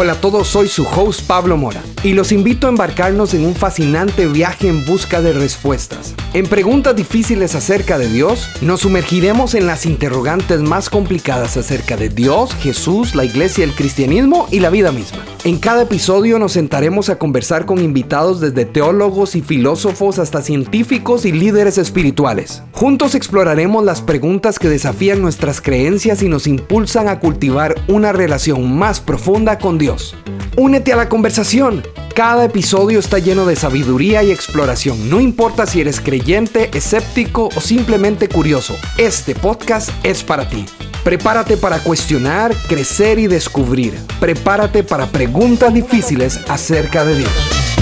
Hola a todos, soy su host Pablo Mora y los invito a embarcarnos en un fascinante viaje en busca de respuestas. En preguntas difíciles acerca de Dios, nos sumergiremos en las interrogantes más complicadas acerca de Dios, Jesús, la iglesia, el cristianismo y la vida misma. En cada episodio nos sentaremos a conversar con invitados desde teólogos y filósofos hasta científicos y líderes espirituales. Juntos exploraremos las preguntas que desafían nuestras creencias y nos impulsan a cultivar una relación más profunda con Dios. Únete a la conversación. Cada episodio está lleno de sabiduría y exploración. No importa si eres creyente, escéptico o simplemente curioso. Este podcast es para ti. Prepárate para cuestionar, crecer y descubrir. Prepárate para preguntas difíciles acerca de Dios.